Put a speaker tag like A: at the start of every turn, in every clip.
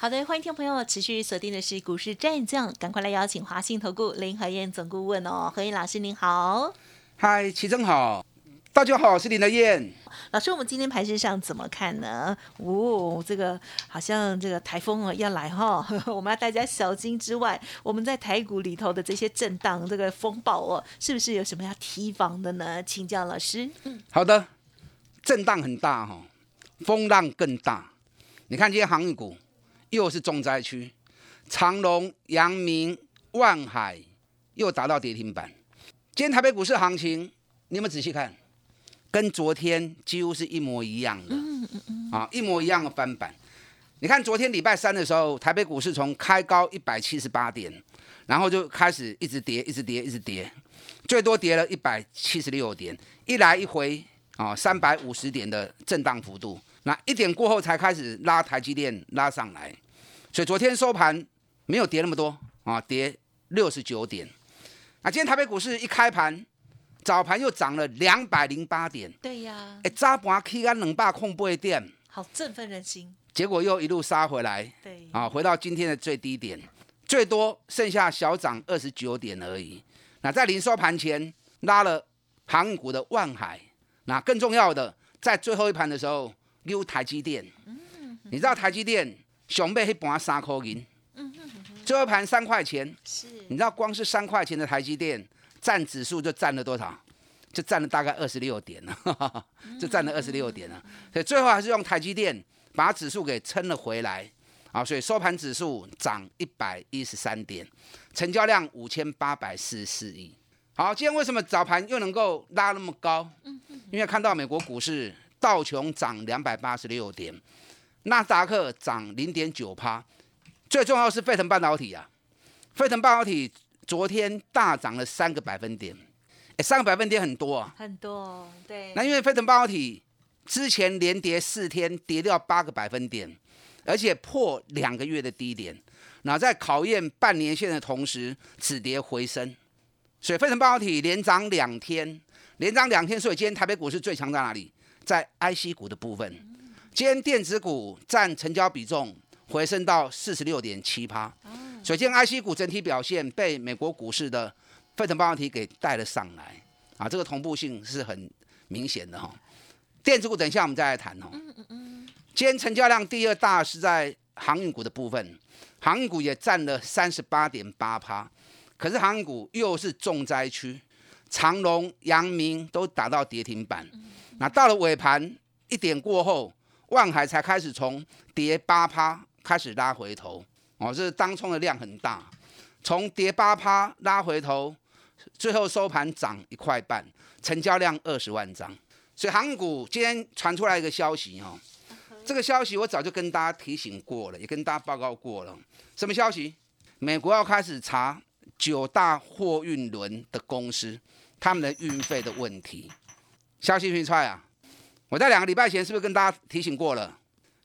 A: 好的，欢迎听众朋友持续锁定的是股市战将，赶快来邀请华信投顾林和燕总顾问哦，何燕老师您好。
B: 嗨，齐正好，大家好，我是林德燕。
A: 老师，我们今天盘市上怎么看呢？哦，这个好像这个台风啊要来哈，我们要大家小心之外，我们在台股里头的这些震荡、这个风暴哦，是不是有什么要提防的呢？请教老师。
B: 嗯，好的，震荡很大哈，风浪更大。你看这些航运股。又是重灾区，长隆、阳明、万海又达到跌停板。今天台北股市行情，你们仔细看，跟昨天几乎是一模一样的，啊，一模一样的翻版。你看昨天礼拜三的时候，台北股市从开高一百七十八点，然后就开始一直跌，一直跌，一直跌，最多跌了一百七十六点，一来一回啊，三百五十点的震荡幅度。那一点过后才开始拉台积电拉上来，所以昨天收盘没有跌那么多啊，跌六十九点。那今天台北股市一开盘，早盘又涨了两百零八点。
A: 对呀，
B: 哎，早盘起安两百空八点，
A: 好振奋人心。
B: 结果又一路杀回来，
A: 对，
B: 啊，回到今天的最低点，最多剩下小涨二十九点而已。那在临收盘前拉了航股的万海，那更重要的，在最后一盘的时候。溜台积电，你知道台积电熊背一盘三块银，最后盘三块钱，是，你知道光是三块钱的台积电占指数就占了多少？就占了大概二十六点了，就占了二十六点了。所以最后还是用台积电把指数给撑了回来啊！所以收盘指数涨一百一十三点，成交量五千八百四十四亿。好，今天为什么早盘又能够拉那么高？因为看到美国股市。道琼涨两百八十六点，纳斯达克涨零点九趴，最重要是沸腾半导体啊！沸腾半导体昨天大涨了三个百分点，哎，三个百分点很多啊，
A: 很多，对。
B: 那因为沸腾半导体之前连跌四天，跌掉八个百分点，而且破两个月的低点，那在考验半年线的同时止跌回升，所以沸腾半导体连涨两天，连涨两天，所以今天台北股市最强在哪里？在 IC 股的部分，今天电子股占成交比重回升到四十六点七趴，所以今天 IC 股整体表现被美国股市的沸腾半导体给带了上来。啊，这个同步性是很明显的哈。电子股等一下我们再来谈哦。今天成交量第二大是在航运股的部分，航运股也占了三十八点八趴，可是航运股又是重灾区，长隆、阳明都打到跌停板。那到了尾盘一点过后，万海才开始从跌八趴开始拉回头，哦，这当冲的量很大，从跌八趴拉回头，最后收盘涨一块半，成交量二十万张。所以航股今天传出来一个消息哦，这个消息我早就跟大家提醒过了，也跟大家报告过了。什么消息？美国要开始查九大货运轮的公司，他们的运费的问题。消息频出来啊！我在两个礼拜前是不是跟大家提醒过了？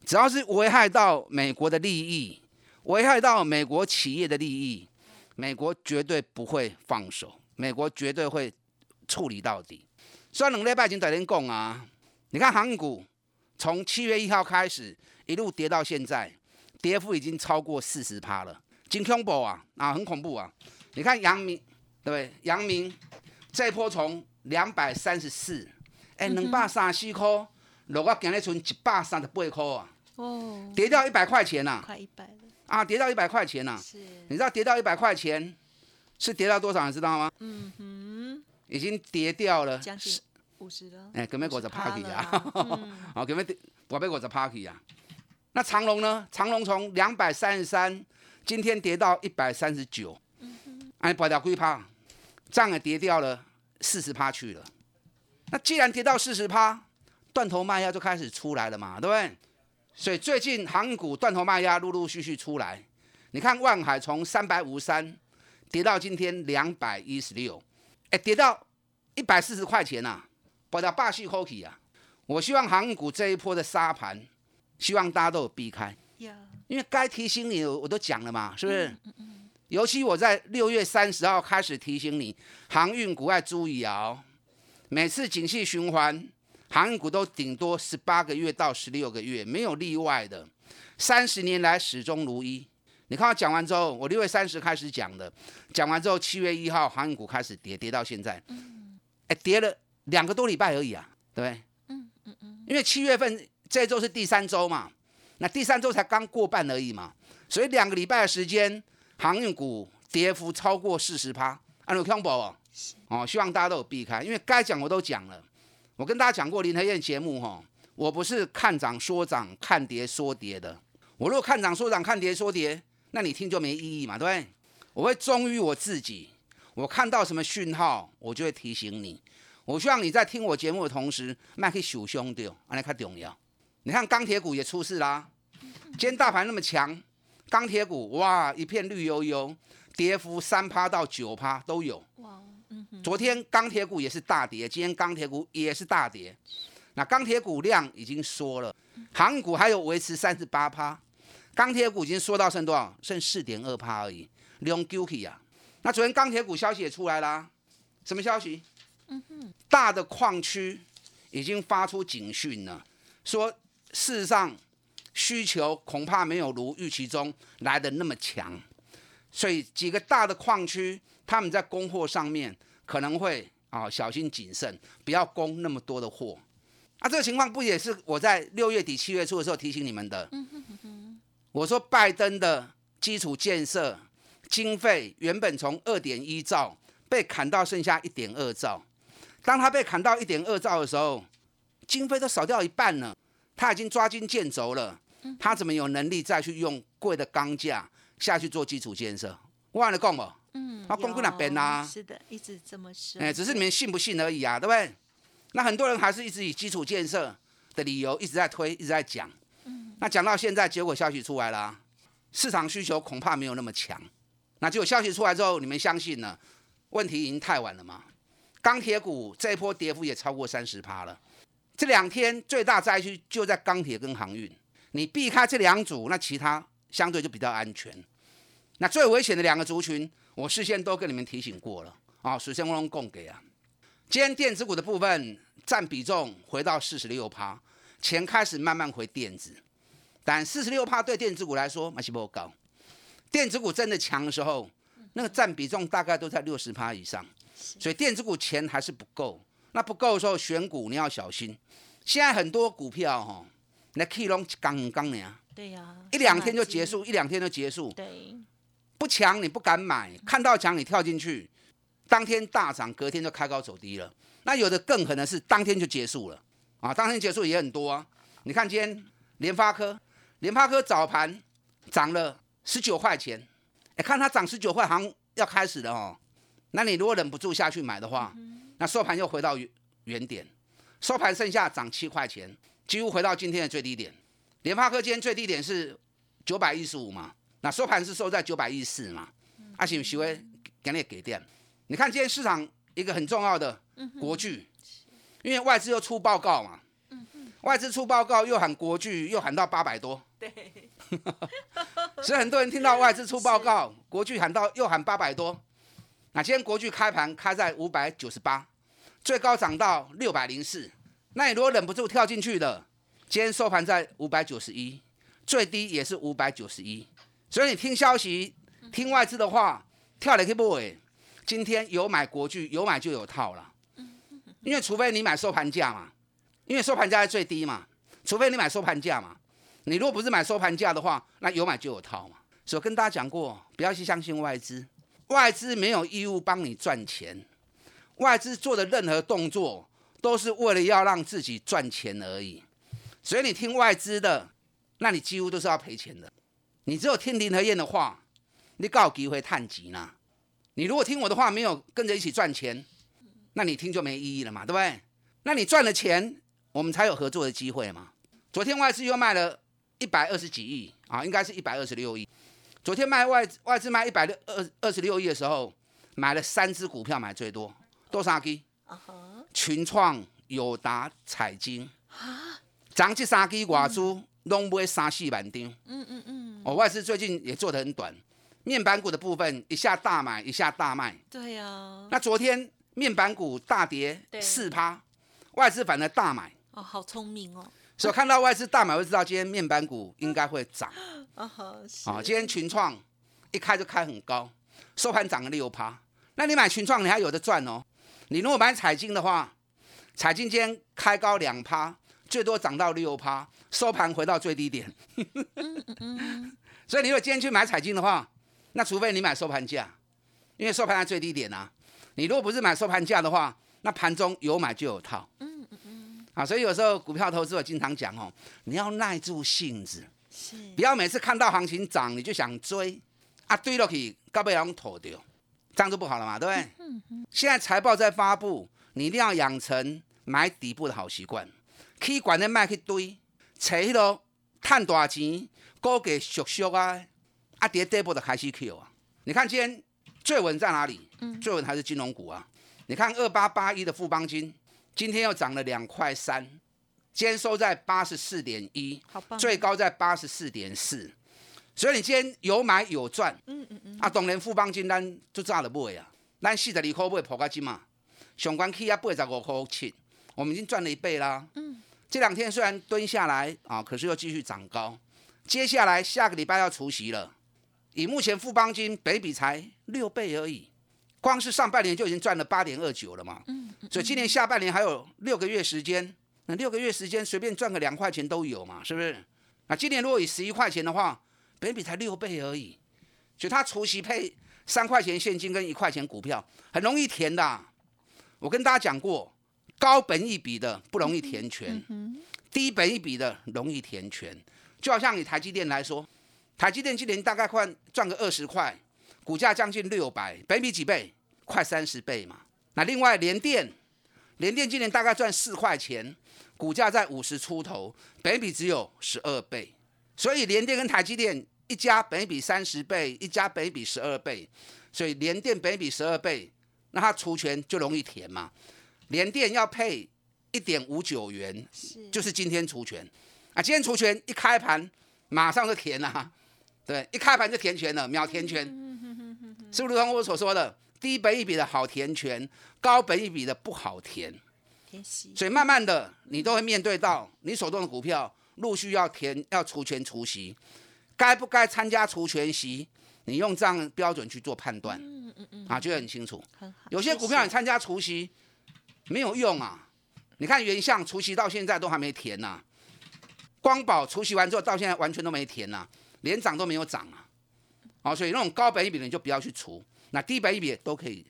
B: 只要是危害到美国的利益，危害到美国企业的利益，美国绝对不会放手，美国绝对会处理到底。虽然两礼拜前在天讲啊，你看航股从七月一号开始一路跌到现在，跌幅已经超过四十趴了，真恐怖啊！啊，很恐怖啊！你看阳明，对不对？阳明这一波从两百三十四。哎，两百三十四块，落到今日存一百三十八块啊！哦，跌掉一百块钱呐！
A: 快一百了
B: 啊！跌到一百块钱呐！是，你知道跌到一百块钱是跌到多少？你知道吗？嗯哼，已经跌掉了
A: 将近五十了。
B: 哎，根本我在 party 啊！好，根本我被我在 party 啊！那长隆呢？长隆从两百三十三，今天跌到一百三十九。哎，保掉几趴？涨也跌掉了四十趴去了。那既然跌到四十趴，断头卖压就开始出来了嘛，对不对？所以最近航股断头卖压陆陆续续出来。你看万海从三百五三跌到今天两百一十六，哎，跌到一百四十块钱呐，报到霸气 Hockey 啊！我希望航运股这一波的沙盘，希望大家都有避开，因为该提醒你我都讲了嘛，是不是？尤其我在六月三十号开始提醒你，航运股要注意哦。每次景气循环，航运股都顶多十八个月到十六个月，没有例外的。三十年来始终如一。你看我讲完之后，我六月三十开始讲的，讲完之后七月一号航运股开始跌，跌到现在，哎，跌了两个多礼拜而已啊，对不对？嗯嗯嗯。因为七月份这周是第三周嘛，那第三周才刚过半而已嘛，所以两个礼拜的时间，航运股跌幅超过四十趴，安有看不？哦，希望大家都有避开，因为该讲我都讲了。我跟大家讲过林和燕节目哈，我不是看涨说涨，看跌说跌的。我如果看涨说涨，看跌说跌，那你听就没意义嘛，对不对？我会忠于我自己，我看到什么讯号，我就会提醒你。我希望你在听我节目的同时，卖可以手胸掉，安尼较重要。你看钢铁股也出事啦，今天大盘那么强，钢铁股哇一片绿油油，跌幅三趴到九趴都有。哇，昨天钢铁股也是大跌，今天钢铁股也是大跌。那钢铁股量已经缩了，航股还有维持三十八趴，钢铁股已经缩到剩多少？剩四点二趴而已，两 Q K 啊。那昨天钢铁股消息也出来啦，什么消息？大的矿区已经发出警讯了，说事实上需求恐怕没有如预期中来的那么强，所以几个大的矿区他们在供货上面可能会啊小心谨慎，不要供那么多的货。啊，这个情况不也是我在六月底七月初的时候提醒你们的？我说拜登的基础建设经费原本从二点一兆被砍到剩下一点二兆。当他被砍到一点二兆的时候，经费都少掉一半了，他已经抓襟见肘了，他怎么有能力再去用贵的钢架下去做基础建设？忘了讲不？嗯，他公公那边
C: 呐，是的，一直这么说。哎，
B: 只是你们信不信而已啊，对不对？那很多人还是一直以基础建设的理由一直在推，一直在讲。嗯，那讲到现在，结果消息出来了，市场需求恐怕没有那么强。那结果消息出来之后，你们相信了？问题已经太晚了嘛？钢铁股这一波跌幅也超过三十趴了。这两天最大灾区就在钢铁跟航运，你避开这两组，那其他相对就比较安全。那最危险的两个族群，我事先都跟你们提醒过了啊。首先我用供给啊，今天电子股的部分占比重回到四十六趴，钱开始慢慢回电子，但四十六趴对电子股来说还是不够高。电子股真的强的时候，那个占比重大概都在六十趴以上。所以电子股钱还是不够，那不够的时候选股你要小心。现在很多股票哈，那 K 龙刚刚呢，
C: 对呀，
B: 一两天就结束，一两天就结束。
C: 对，
B: 不强你不敢买，看到强你跳进去，当天大涨，隔天就开高走低了。那有的更可能是当天就结束了啊，当天结束也很多啊。你看今天联发科，联发科早盘涨了十九块钱，哎，看它涨十九块，好像要开始了哦。那你如果忍不住下去买的话，那收盘又回到原原点，收盘剩下涨七块钱，几乎回到今天的最低点。联发科今天最低点是九百一十五嘛，那收盘是收在九百一十四嘛。阿喜喜微给你给电，你看今天市场一个很重要的国剧，因为外资又出报告嘛，外资出报告又喊国剧，又喊到八百多，
C: 对，
B: 所以很多人听到外资出报告，国剧喊到又喊八百多。那今天国剧开盘开在五百九十八，最高涨到六百零四。那你如果忍不住跳进去的，今天收盘在五百九十一，最低也是五百九十一。所以你听消息、听外资的话，跳了可以不？哎，今天有买国巨，有买就有套了。因为除非你买收盘价嘛，因为收盘价在最低嘛。除非你买收盘价嘛，你如果不是买收盘价的话，那有买就有套嘛。所以跟大家讲过，不要去相信外资。外资没有义务帮你赚钱，外资做的任何动作都是为了要让自己赚钱而已。所以你听外资的，那你几乎都是要赔钱的。你只有听林和燕的话，你告机会探级呢。你如果听我的话，没有跟着一起赚钱，那你听就没意义了嘛，对不对？那你赚了钱，我们才有合作的机会嘛。昨天外资又卖了一百二十几亿啊，应该是一百二十六亿。昨天卖外外资卖一百六二二十六亿的时候，买了三只股票买最多，多少
C: 哈，
B: 群创、友达、彩金，涨这三支外资拢买三四万张。
C: 嗯嗯嗯，
B: 哦，外资最近也做得很短，面板股的部分一下大买，一下大卖。
C: 对呀，
B: 那昨天面板股大跌四趴，外资反而大买。
C: 哦，好聪明哦，
B: 所以看到外资大买，我就知道今天面板股应该会涨。
C: 啊哈，是
B: 啊，今天群创一开就开很高，收盘涨了六趴。那你买群创，你还有的赚哦。你如果买彩金的话，彩金今天开高两趴，最多涨到六趴，收盘回到最低点。所以你如果今天去买彩金的话，那除非你买收盘价，因为收盘在最低点啊。你如果不是买收盘价的话，那盘中有买就有套。嗯嗯嗯。啊，所以有时候股票投资我经常讲哦，你要耐住性子。
C: 是
B: 不要每次看到行情涨你就想追，啊追落去，到尾让吐掉，这样就不好了嘛，对不对？现在财报在发布，你一定要养成买底部的好习惯，可以管的卖去堆，找迄落趁大钱、股价熟熟啊，啊跌底部就开始 Q 啊。你看今天最稳在哪里？嗯最稳还是金融股啊。你看二八八一的富邦金，今天又涨了两块三，今天收在八十四点一，最高在八十四点四，所以你今天有买有赚，
C: 嗯嗯嗯，
B: 啊，当然富邦金咱就早就买啊，咱四十二块买破个金嘛，上关起啊八十五块七，我们已经赚了一倍啦。嗯，这两天虽然蹲下来啊，可是又继续涨高，接下来下个礼拜要除夕了，以目前富邦金北比才六倍而已，光是上半年就已经赚了八点二九了嘛，嗯，所以今年下半年还有六个月时间。那六个月时间随便赚个两块钱都有嘛，是不是？那，今年如果以十一块钱的话，本比才六倍而已，所以它除息配三块钱现金跟一块钱股票，很容易填的啊。我跟大家讲过，高本一比的不容易填全，低本一比的容易填全。就好像以台积电来说，台积电今年大概快赚个二十块，股价将近六百，本比几倍？快三十倍嘛。那另外联电，联电今年大概赚四块钱。股价在五十出头，本比只有十二倍，所以联电跟台积电一家本比三十倍，一家本比十二倍，所以联电本比十二倍，那它除权就容易填嘛。联电要配一点五九元，
C: 是。
B: 就是今天除权。啊，今天除权一开盘马上就填了，对，一开盘就填权了，秒填权，是不是如同我所说的，低本一比的好填权，高本一比的不好填。
C: 填息，
B: 所以慢慢的，你都会面对到你手中的股票陆续要填要除权除息，该不该参加除权息？你用这样标准去做判断，
C: 嗯嗯嗯，
B: 啊，就会很清楚。
C: 很好，
B: 有些股票你参加除息没有用啊，你看原相除夕到现在都还没填呐、光宝除夕完之后到现在完全都没填呐、连涨都没有涨啊。好、所以那种高本一比的你就不要去除，那低本一比都可以，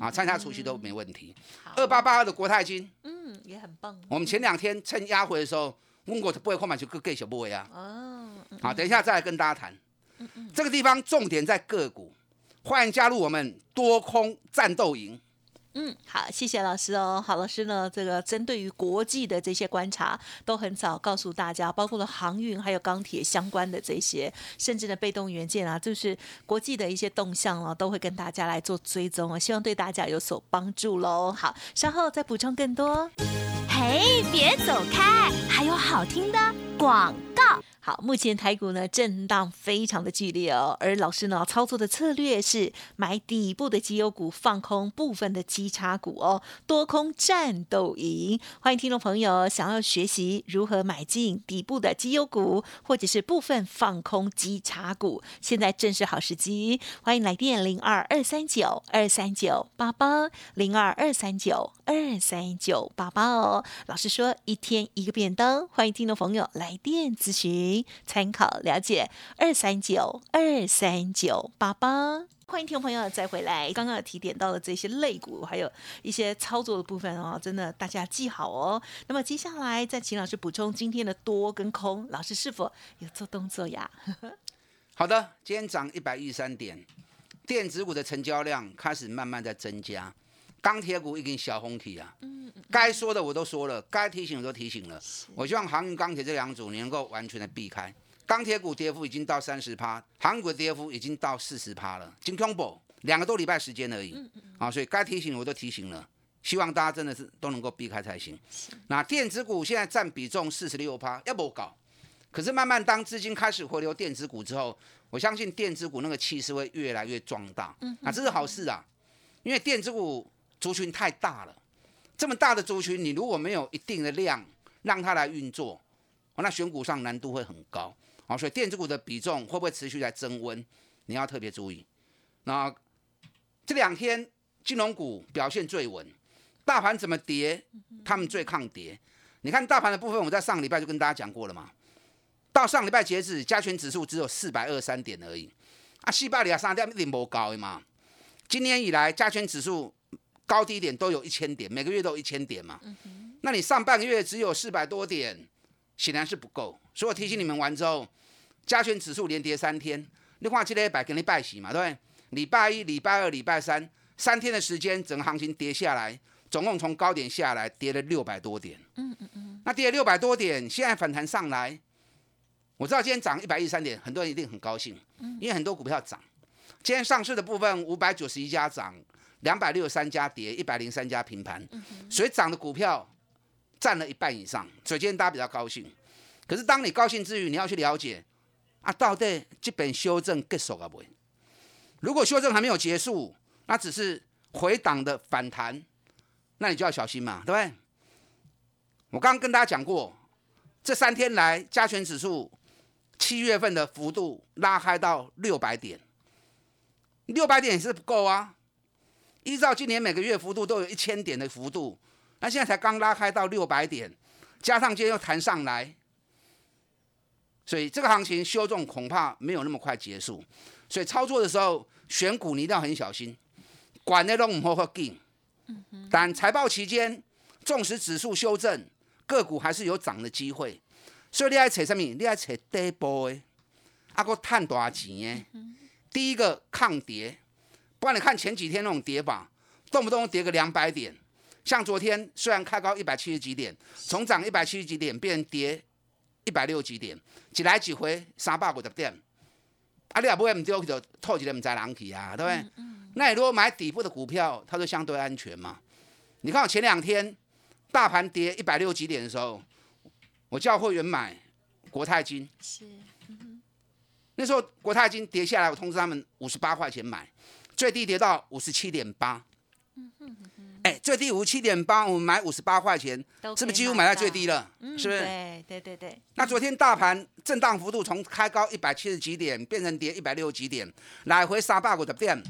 B: 啊，参加除夕都没问题。二八八二的国泰金。
C: 嗯，也很棒，
B: 我们前两天趁压回的时候，问过不会空买就给小部位啊。
C: 哦，嗯
B: 好，等一下再来跟大家谈。这个地方重点在个股，欢迎加入我们多空战斗营。
C: 嗯，好，谢谢老师哦。好，老师呢，这个针对于国际的这些观察，都很早告诉大家，包括了航运还有钢铁相关的这些，甚至呢被动元件啊，就是国际的一些动向哦，都会跟大家来做追踪哦，希望对大家有所帮助喽。好，稍后再补充更多。
D: 嘿，别走开，还有好听的广告。
C: 好，目前台股呢震荡非常的剧烈哦，而老师呢操作的策略是买底部的绩优股，放空部分的基差股哦，多空战斗营。欢迎听众朋友想要学习如何买进底部的绩优股，或者是部分放空基差股，现在正是好时机。欢迎来电零二二三九二三九八八零二二三九二三九八八哦。老师说一天一个便当，欢迎听众朋友来电咨询。参考了解二三九二三九八八。欢迎听众朋友再回来，刚刚有提点到的这些肋骨，还有一些操作的部分哦，真的大家记好哦。那么接下来再请老师补充今天的多跟空，老师是否有做动作呀？
B: 好的，今天涨一百一十三点，电子股的成交量开始慢慢在增加，钢铁股已经小红体啊。该说的我都说了，该提醒我都提醒了。我希望航运、钢铁这两组你能够完全的避开。钢铁股跌幅已经到三十趴，航运股跌幅已经到四十趴了。金康宝两个多礼拜时间而已，啊，所以该提醒的我都提醒了。希望大家真的是都能够避开才行。那电子股现在占比重四十六趴，要不搞？可是慢慢当资金开始回流电子股之后，我相信电子股那个气势会越来越壮大。嗯，啊，这是好事啊，因为电子股族群太大了，这么大的族群，你如果没有一定的量让它来运作，那选股上难度会很高。好，所以电子股的比重会不会持续在增温？你要特别注意。那这两天金融股表现最稳，大盘怎么跌，他们最抗跌。你看大盘的部分，我在上礼拜就跟大家讲过了嘛。到上礼拜截止，加权指数只有四百二三点而已。啊，西巴里亚三点一定不高的嘛。今年以来，加权指数高低点都有一千点，每个月都有一千点嘛。那你上半个月只有四百多点，显然是不够。所以我提醒你们完之后，加权指数连跌三天，你看这礼拜跟你拜喜嘛，对不对？礼拜一、礼拜二、礼拜三，三天的时间，整个行情跌下来，总共从高点下来跌了六百多点。嗯嗯嗯。那跌了六百多点，现在反弹上来，我知道今天涨一百一十三点，很多人一定很高兴，因为很多股票涨。今天上市的部分五百九十一家涨，两百六十三家跌，一百零三家平盘，所以涨的股票占了一半以上，所以今天大家比较高兴。可是当你高兴之余，你要去了解啊，到底基本修正结束了没？如果修正还没有结束，那只是回档的反弹，那你就要小心嘛，对不对？我刚刚跟大家讲过，这三天来加权指数七月份的幅度拉开到六百点，六百点也是不够啊。依照今年每个月幅度都有一千点的幅度，那现在才刚拉开到六百点，加上今天又弹上来，所以这个行情修正恐怕没有那么快结束。所以操作的时候。选股你一定要很小心，管的都唔好好进。但财报期间，纵使指数修正，个股还是有涨的机会。所以你爱扯什么？你爱找底部的，啊个赚大钱的。第一个抗跌，不然你看前几天那种跌法，动不动跌个两百点。像昨天虽然开高一百七十几点，从涨一百七十几点变成跌一百六几点，几来几回三百五十点。啊，你也不会唔丢就透一个唔在人去啊，对不对？那你如果买底部的股票，它就相对安全嘛。你看我前两天大盘跌一百六几点的时候，我叫会员买国泰金，是，那时候国泰金跌下来，我通知他们五十八块钱买，最低跌到五十七点八。哎，最低五七点八，我们买五十八块钱，是不是几乎买在最低了？是不是？
C: 对对对对。
B: 那昨天大盘震荡幅度从开高一百七十几点变成跌一百六十几点，来回三百五十点。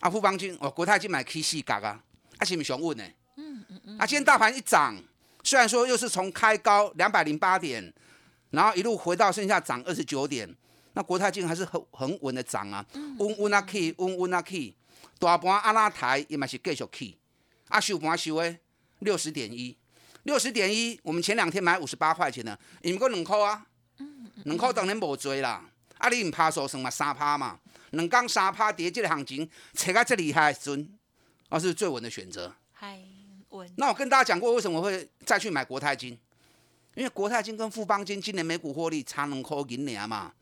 B: 啊，富邦金哦，国泰金买 K 四格啊，啊，是不是熊稳呢？嗯嗯嗯。啊，今天大盘一涨，虽然说又是从开高两百零八点，然后一路回到剩下涨二十九点，那国泰金还是很很稳的涨啊，稳稳啊去稳稳啊去。大盘阿拉台也嘛是继续起，啊收盘收诶六十点一，六十点一，我们前两天买五十八块钱的，你们过两块啊，两块当然无追啦，啊你唔怕收算嘛三趴嘛，两刚三趴跌这个行情，扯到这厉害时阵，啊是最稳的选择。
C: 还稳。
B: 那我跟大家讲过，为什么会再去买国泰金？因为国泰金跟富邦金今年每股获利差两块银两嘛，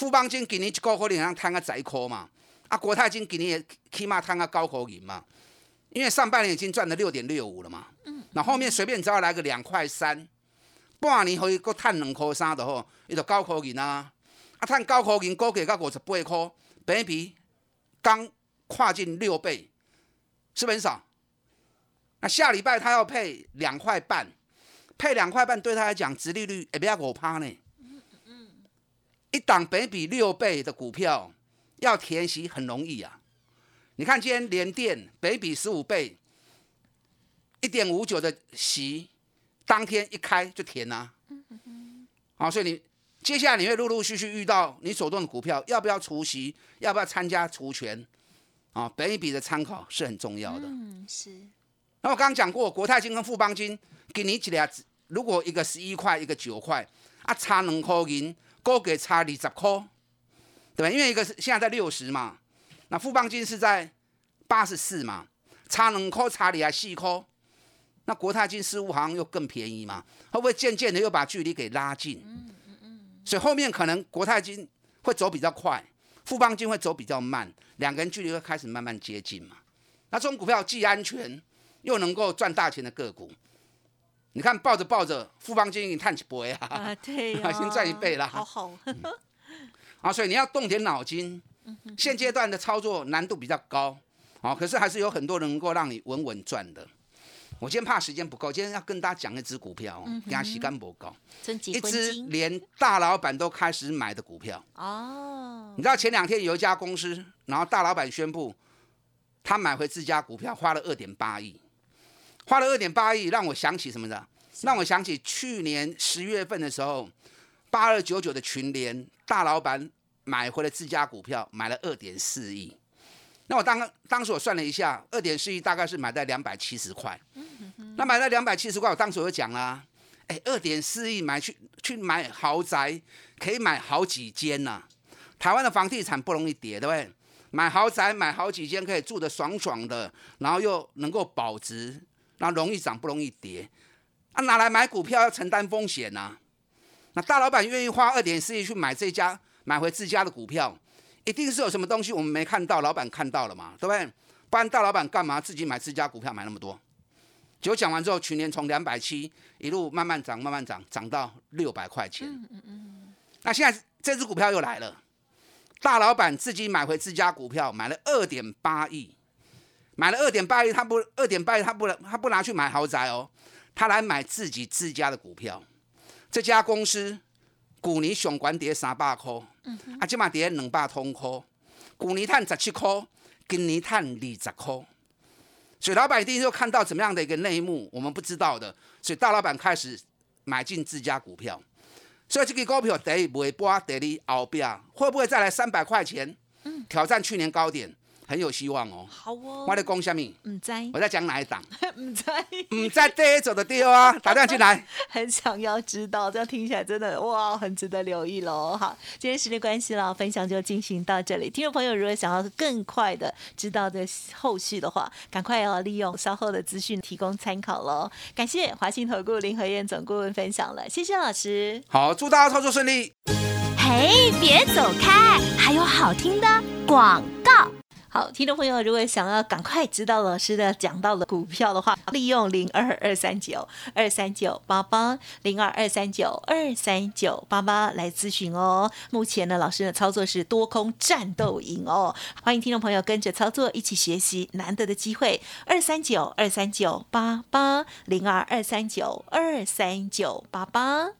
B: 富邦金今年一股获利能摊个十块嘛。啊，国泰金今年也起码摊个高口银嘛，因为上半年已经赚了六点六五了嘛，嗯，那后面随便只要来个两块三，半年可以够赚两块三的吼，伊就高口银啊，啊，赚高口银高给到五十八块，本比刚跨进六倍，是不是很少？那下礼拜他要配两块半，配两块半对他来讲，殖利率也不要五趴呢，一档北比六倍的股票。要填息很容易啊！你看今天连电北比十五倍，一点五九的息，当天一开就填啊！好，所以你接下来你会陆陆续续遇到你手中的股票，要不要除息，要不要参加除权啊？北比的参考是很重要的。嗯，是。那我刚刚讲过，国泰金跟富邦金给你几俩，如果一个十一块，一个九块，啊，差两块银，高给差二十块。对，因为一个是现在在六十嘛，那富邦金是在八十四嘛，差两块差里还四块，那国泰金似乎好像又更便宜嘛，会不会渐渐的又把距离给拉近？嗯嗯嗯。所以后面可能国泰金会走比较快，富邦金会走比较慢，两个人距离会开始慢慢接近嘛。那这种股票既安全又能够赚大钱的个股，你看抱着抱着，富邦金已经探起波呀，
C: 啊，对呀，
B: 先赚一倍啦
C: 好好，
B: 啊，所以你要动点脑筋。现阶段的操作难度比较高，啊，可是还是有很多人能够让你稳稳赚的。我今天怕时间不够，今天要跟大家讲一只股票，给它洗干不高，一只连大老板都开始买的股票。
C: 哦，
B: 你知道前两天有一家公司，然后大老板宣布他买回自家股票，花了二点八亿，花了二点八亿，让我想起什么的？让我想起去年十月份的时候，八二九九的群联大老板买回了自家股票，买了二点四亿。那我当当时我算了一下，二点四亿大概是买在两百七十块。那买在两百七十块，我当时我就讲啦，哎，二点四亿买去去买豪宅，可以买好几间呐、台湾的房地产不容易跌，对不对？买豪宅买好几间，可以住得爽爽的，然后又能够保值，然后容易涨不容易跌。啊，拿来买股票要承担风险呐、那大老板愿意花二点四亿去买这家买回自家的股票，一定是有什么东西我们没看到，老板看到了嘛，对不对？不然大老板干嘛自己买自家股票买那么多？结果讲完之后，去年从两百七一路慢慢涨，慢慢涨，涨到六百块钱。那现在这只股票又来了，大老板自己买回自家股票，买了二点八亿，买了二点八亿，他不二点八亿，他不他不拿去买豪宅哦，他来买自己自家的股票。这家公司股年上管跌三百块，啊，今嘛跌两百通块，股年赚十七块，今年赚二十块。所以老板一定就看到怎么样的一个内幕，我们不知道的，所以大老板开始买进自家股票。所以这个股票第一尾波，第二后边会不会再来三百块钱？挑战去年高点，很有希望哦。
C: 好哦，
B: 我在讲什么？
C: 唔知
B: 我在讲哪一档？
C: 唔知，
B: 唔在第一走的丢啊！打电话进来。
C: 很想要知道，这样听起来真的哇，很值得留意喽。好，今天时间关系了，分享就进行到这里。听众朋友，如果想要更快的知道的后续的话，赶快要利用稍后的资讯提供参考喽。感谢华信投顾林和燕总顾问分享了，谢谢老师。
B: 好，祝大家操作顺利。
D: 嘿，别走开，还有好听的广告。
C: 好，听众朋友，如果想要赶快知道老师的讲到的股票的话，利用零二二三九二三九八八零二二三九二三九八八来咨询哦。目前呢，老师的操作是多空战斗营哦，欢迎听众朋友跟着操作，一起学习难得的机会。二三九二三九八八零二二三九二三九八八。